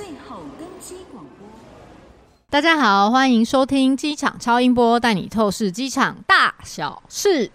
最后登机广播。大家好，欢迎收听机场超音波，带你透视机场大小事。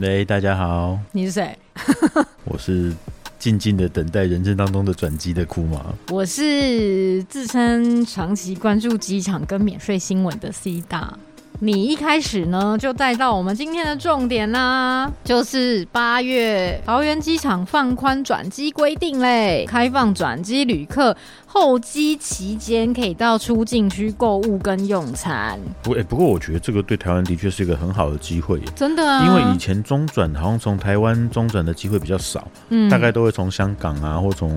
喂，大家好，你是谁？我是静静的等待人生当中的转机的库马。我是自称长期关注机场跟免税新闻的 C 大。你一开始呢，就带到我们今天的重点啦，就是八月桃园机场放宽转机规定嘞，开放转机旅客候机期间可以到出境区购物跟用餐。不，哎，不过我觉得这个对台湾的确是一个很好的机会，真的啊，因为以前中转好像从台湾中转的机会比较少，嗯，大概都会从香港啊，或从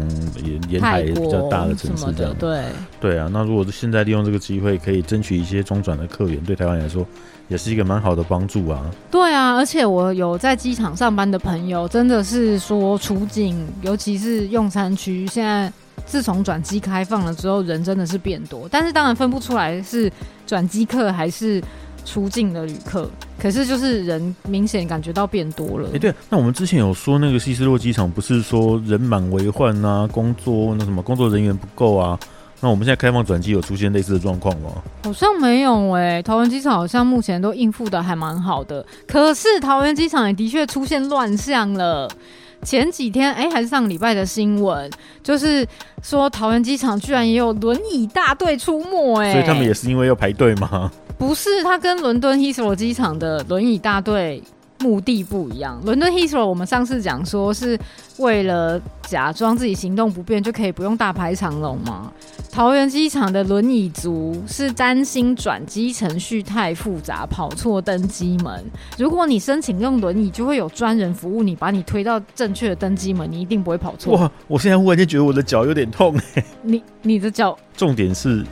沿沿海比较大的城市这样，对，对啊。那如果是现在利用这个机会，可以争取一些中转的客源，对台湾来说。说也是一个蛮好的帮助啊。对啊，而且我有在机场上班的朋友，真的是说出境，尤其是用餐区，现在自从转机开放了之后，人真的是变多。但是当然分不出来是转机客还是出境的旅客，可是就是人明显感觉到变多了。哎，对，那我们之前有说那个希斯洛机场不是说人满为患啊，工作那什么工作人员不够啊？那我们现在开放转机有出现类似的状况吗？好像没有哎、欸，桃园机场好像目前都应付的还蛮好的。可是桃园机场也的确出现乱象了。前几天哎、欸，还是上礼拜的新闻，就是说桃园机场居然也有轮椅大队出没哎、欸。所以他们也是因为要排队吗？不是，他跟伦敦希斯罗机场的轮椅大队。目的不一样。伦敦 Heathrow 我们上次讲说是为了假装自己行动不便就可以不用大排长龙嘛。桃园机场的轮椅族是担心转机程序太复杂，跑错登机门。如果你申请用轮椅，就会有专人服务你，把你推到正确的登机门，你一定不会跑错。哇！我现在忽然间觉得我的脚有点痛哎。你你的脚？重点是。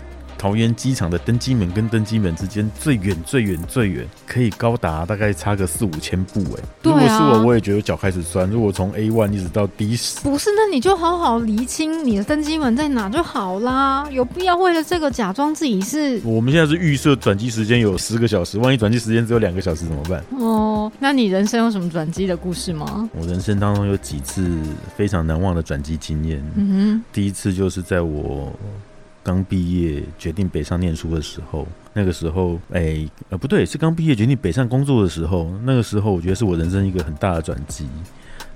桃园机场的登机门跟登机门之间最远最远最远，可以高达大概差个四五千步哎、欸。如果是我，我也觉得脚开始酸。如果从 A one 一直到 D 十，不是，那你就好好厘清你的登机门在哪就好啦。有必要为了这个假装自己是？我们现在是预设转机时间有十个小时，万一转机时间只有两个小时怎么办？哦，那你人生有什么转机的故事吗？我人生当中有几次非常难忘的转机经验。嗯哼，第一次就是在我。刚毕业决定北上念书的时候，那个时候，哎、欸，呃，不对，是刚毕业决定北上工作的时候。那个时候，我觉得是我人生一个很大的转机。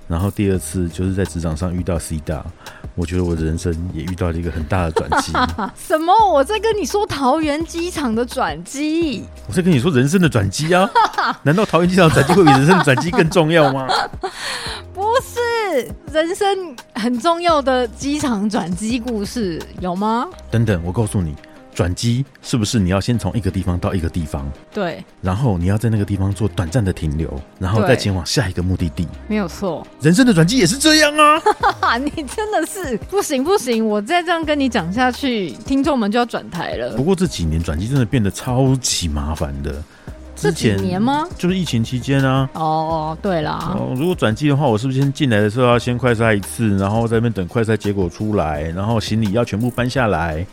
然后第二次就是在职场上遇到 C 大，我觉得我的人生也遇到了一个很大的转机。什么？我在跟你说桃园机场的转机？我在跟你说人生的转机啊？难道桃园机场转机会比人生的转机更重要吗？人生很重要的机场转机故事有吗？等等，我告诉你。转机是不是你要先从一个地方到一个地方？对，然后你要在那个地方做短暂的停留，然后再前往下一个目的地。没有错，人生的转机也是这样啊！你真的是不行不行，我再这样跟你讲下去，听众们就要转台了。不过这几年转机真的变得超级麻烦的。之前这几年吗？就是疫情期间啊。哦，对啦。哦，如果转机的话，我是不是先进来的时候要先快筛一次，然后在那边等快筛结果出来，然后行李要全部搬下来？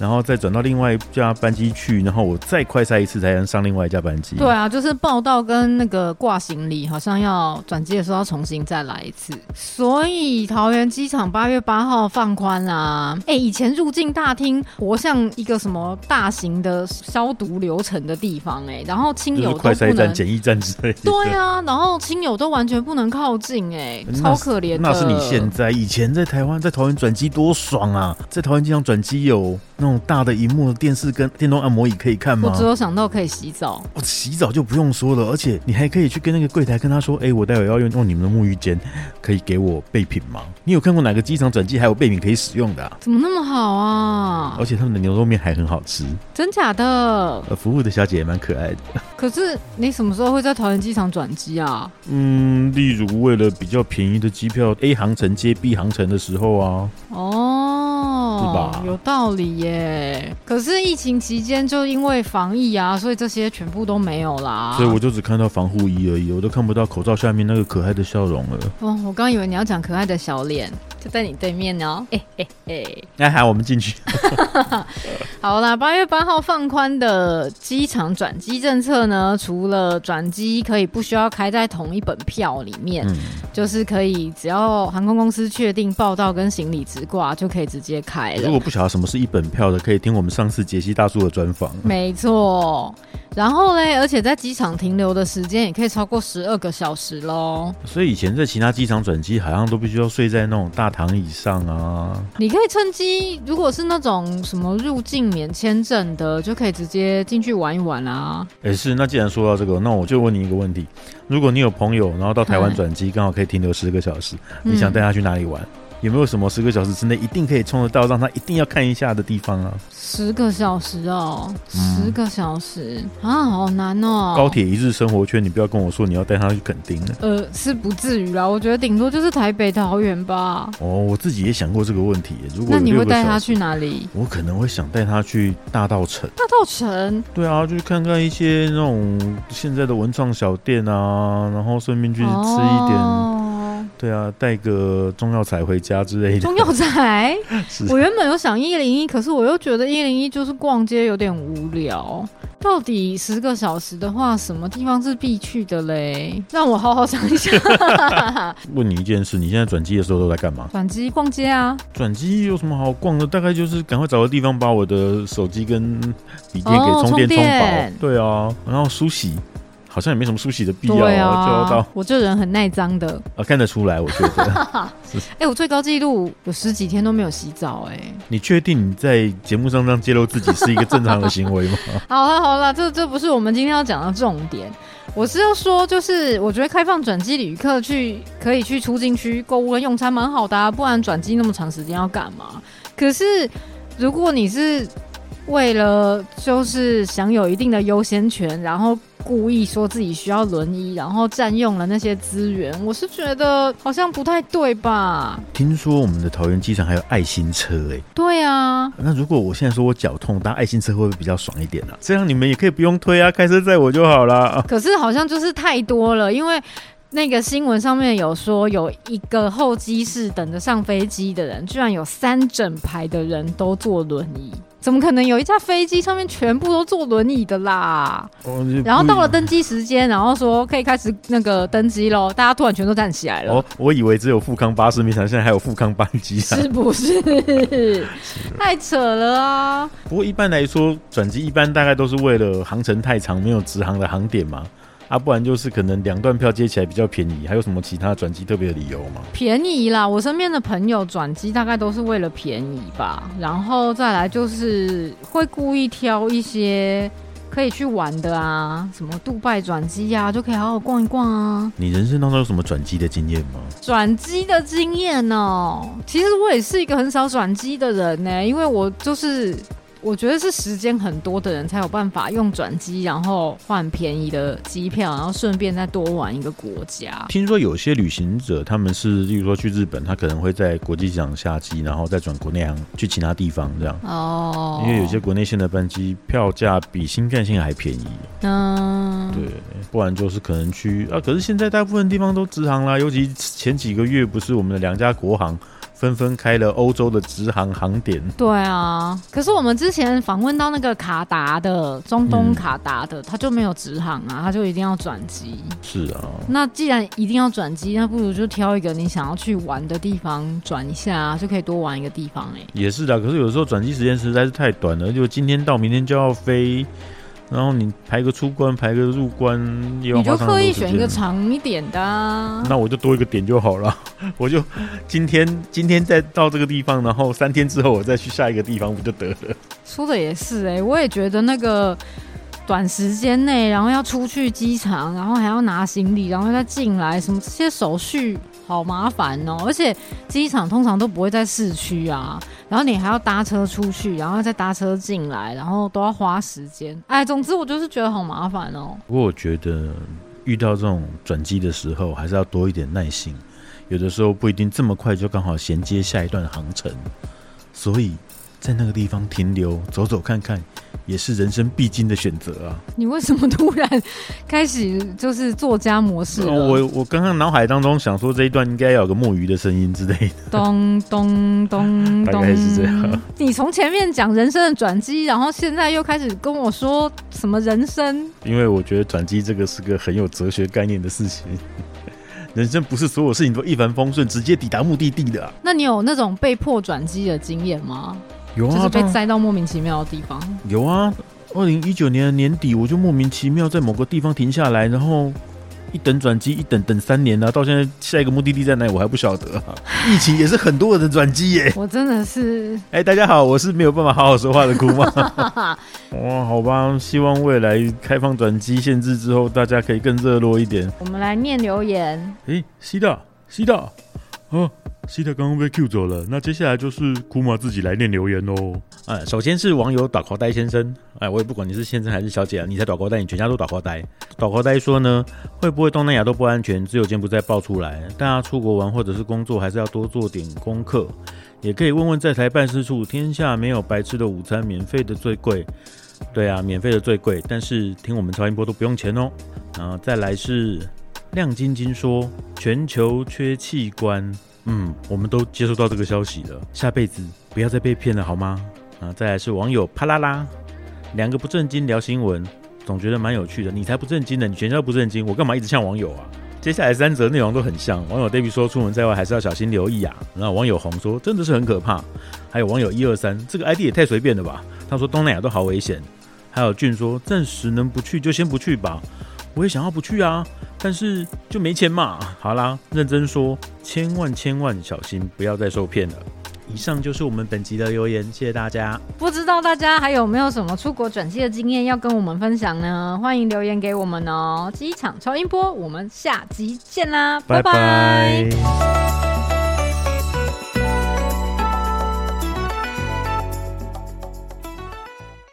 然后再转到另外一架班机去，然后我再快筛一次才能上另外一架班机。对啊，就是报到跟那个挂行李，好像要转机的时候要重新再来一次。所以桃园机场八月八号放宽啊！哎，以前入境大厅活像一个什么大型的消毒流程的地方哎，然后亲友都不能，快筛站、检疫站之类的。对啊，然后亲友都完全不能靠近哎，超可怜的。那是你现在，以前在台湾在桃园转机多爽啊！在桃园机场转机有那种大的荧幕的电视跟电动按摩椅可以看吗？我只有想到可以洗澡。我洗澡就不用说了，而且你还可以去跟那个柜台跟他说：“哎、欸，我待会要用用你们的沐浴间，可以给我备品吗？”你有看过哪个机场转机还有备品可以使用的、啊？怎么那么好啊？而且他们的牛肉面还很好吃，真假的？呃，服务的小姐也蛮可爱的。可是你什么时候会在桃园机场转机啊？嗯，例如为了比较便宜的机票，A 航程接 B 航程的时候啊。哦，是吧？有道理耶。可是疫情期间就因为防疫啊，所以这些全部都没有啦。所以我就只看到防护衣而已，我都看不到口罩下面那个可爱的笑容了。哦，我刚以为你要讲可爱的小脸。就在你对面哦。哎哎哎，那好，我们进去。好啦，八月八号放宽的机场转机政策呢，除了转机可以不需要开在同一本票里面，嗯、就是可以只要航空公司确定报到跟行李直挂就可以直接开了。如果不晓得什么是一本票的，可以听我们上次杰西大叔的专访。没错。然后嘞，而且在机场停留的时间也可以超过十二个小时喽。所以以前在其他机场转机，好像都必须要睡在那种大躺椅上啊。你可以趁机，如果是那种什么入境免签证的，就可以直接进去玩一玩啊。哎，是。那既然说到这个，那我就问你一个问题：如果你有朋友，然后到台湾转机，刚好可以停留十个小时，你想带他去哪里玩？嗯有没有什么十个小时之内一定可以冲得到，让他一定要看一下的地方啊？十个小时哦，嗯、十个小时啊，好难哦！高铁一日生活圈，你不要跟我说你要带他去垦丁了。呃，是不至于啦，我觉得顶多就是台北桃园吧。哦，我自己也想过这个问题。如果那你会带他去哪里？我可能会想带他去大稻城。大稻城？对啊，就去看看一些那种现在的文创小店啊，然后顺便去吃一点。哦对啊，带个中药材回家之类的。中药材，我原本有想一零一，可是我又觉得一零一就是逛街有点无聊。到底十个小时的话，什么地方是必去的嘞？让我好好想一想。问你一件事，你现在转机的时候都在干嘛？转机逛街啊。转机有什么好逛的？大概就是赶快找个地方把我的手机跟笔电给充电充饱。哦、对啊，然后梳洗。好像也没什么梳洗的必要啊，啊就到我这人很耐脏的 啊，看得出来，我觉得。哎我最高纪录有十几天都没有洗澡、欸，哎。你确定你在节目上这样揭露自己是一个正常的行为吗？好了好了，这这不是我们今天要讲的重点。我是要说，就是我觉得开放转机旅客去可以去出境区购物跟用餐蛮好的、啊，不然转机那么长时间要干嘛？可是如果你是为了就是享有一定的优先权，然后故意说自己需要轮椅，然后占用了那些资源，我是觉得好像不太对吧？听说我们的桃园机场还有爱心车哎、欸，对啊。那如果我现在说我脚痛搭爱心车会不会比较爽一点呢、啊？这样你们也可以不用推啊，开车载我就好了。可是好像就是太多了，因为那个新闻上面有说有一个候机室等着上飞机的人，居然有三整排的人都坐轮椅。怎么可能有一架飞机上面全部都坐轮椅的啦？哦、然后到了登机时间，然后说可以开始那个登机喽，大家突然全都站起来了。哦，我以为只有富康巴士，没想到现在还有富康班机，是不是？是太扯了啊！不过一般来说，转机一般大概都是为了航程太长，没有直航的航点嘛。啊，不然就是可能两段票接起来比较便宜，还有什么其他转机特别的理由吗？便宜啦，我身边的朋友转机大概都是为了便宜吧，然后再来就是会故意挑一些可以去玩的啊，什么杜拜转机呀，就可以好好逛一逛啊。你人生当中有什么转机的经验吗？转机的经验哦，其实我也是一个很少转机的人呢，因为我就是。我觉得是时间很多的人才有办法用转机，然后换便宜的机票，然后顺便再多玩一个国家。听说有些旅行者他们是，例如说去日本，他可能会在国际机场下机，然后再转国内航去其他地方这样。哦。因为有些国内线的班机票价比新干线还便宜。嗯。对，不然就是可能去啊。可是现在大部分地方都直航啦，尤其前几个月不是我们的两家国航。纷纷开了欧洲的直航航点。对啊，可是我们之前访问到那个卡达的，中东卡达的，他、嗯、就没有直航啊，他就一定要转机。是啊，那既然一定要转机，那不如就挑一个你想要去玩的地方转一下，啊就可以多玩一个地方哎、欸。也是的，可是有时候转机时间实在是太短了，就今天到明天就要飞。然后你排个出关，排个入关，你就刻意选一个长一点的啊。那我就多一个点就好了。我就今天 今天再到这个地方，然后三天之后我再去下一个地方不就得了？说的也是哎、欸，我也觉得那个短时间内，然后要出去机场，然后还要拿行李，然后再进来，什么这些手续。好麻烦哦，而且机场通常都不会在市区啊，然后你还要搭车出去，然后再搭车进来，然后都要花时间。哎，总之我就是觉得好麻烦哦。不过我觉得遇到这种转机的时候，还是要多一点耐心，有的时候不一定这么快就刚好衔接下一段航程，所以在那个地方停留，走走看看。也是人生必经的选择啊！你为什么突然开始就是作家模式？我我刚刚脑海当中想说这一段应该要有个墨鱼的声音之类的，咚咚咚咚，大概是这样。你从前面讲人生的转机，然后现在又开始跟我说什么人生？因为我觉得转机这个是个很有哲学概念的事情。人生不是所有事情都一帆风顺，直接抵达目的地的啊。那你有那种被迫转机的经验吗？有啊，就是被塞到莫名其妙的地方。有啊，二零一九年的年底，我就莫名其妙在某个地方停下来，然后一等转机，一等等三年了，啊，到现在下一个目的地在哪里我还不晓得，啊。疫情也是很多人的转机耶。我真的是，哎，欸，大家好，我是没有办法好好说话的姑妈。哇，好吧，希望未来开放转机限制之后，大家可以更热络一点。我们来念留言。哎，欸，西大，西大，啊。西特刚刚被 Q 走了，那接下来就是库玛自己来念留言喽。哎，首先是网友打口袋先生，哎，我也不管你是先生还是小姐啊，你才打口袋，你全家都打口袋。打口袋说呢，会不会东南亚都不安全？只有柬埔寨爆出来，大家出国玩或者是工作，还是要多做点功课。也可以问问在台办事处，天下没有白吃的午餐，免费的最贵。对啊，免费的最贵，但是听我们超音波都不用钱哦。然后再来是亮晶晶说，全球缺器官。嗯，我们都接收到这个消息了，下辈子不要再被骗了，好吗？啊，再来是网友啪啦啦，两个不正经聊新闻，总觉得蛮有趣的。你才不正经呢，你全家不正经，我干嘛一直像网友啊？接下来三则内容都很像。网友 David 说，出门在外还是要小心留意啊。然后网友红说，真的是很可怕。还有网友一二三，这个 ID 也太随便了吧？他说东南亚都好危险。还有俊说，暂时能不去就先不去吧。我也想要不去啊，但是就没钱嘛。好啦，认真说，千万千万小心，不要再受骗了。以上就是我们本集的留言，谢谢大家。不知道大家还有没有什么出国转机的经验要跟我们分享呢？欢迎留言给我们哦。机场超音波，我们下集见啦，拜拜。拜拜。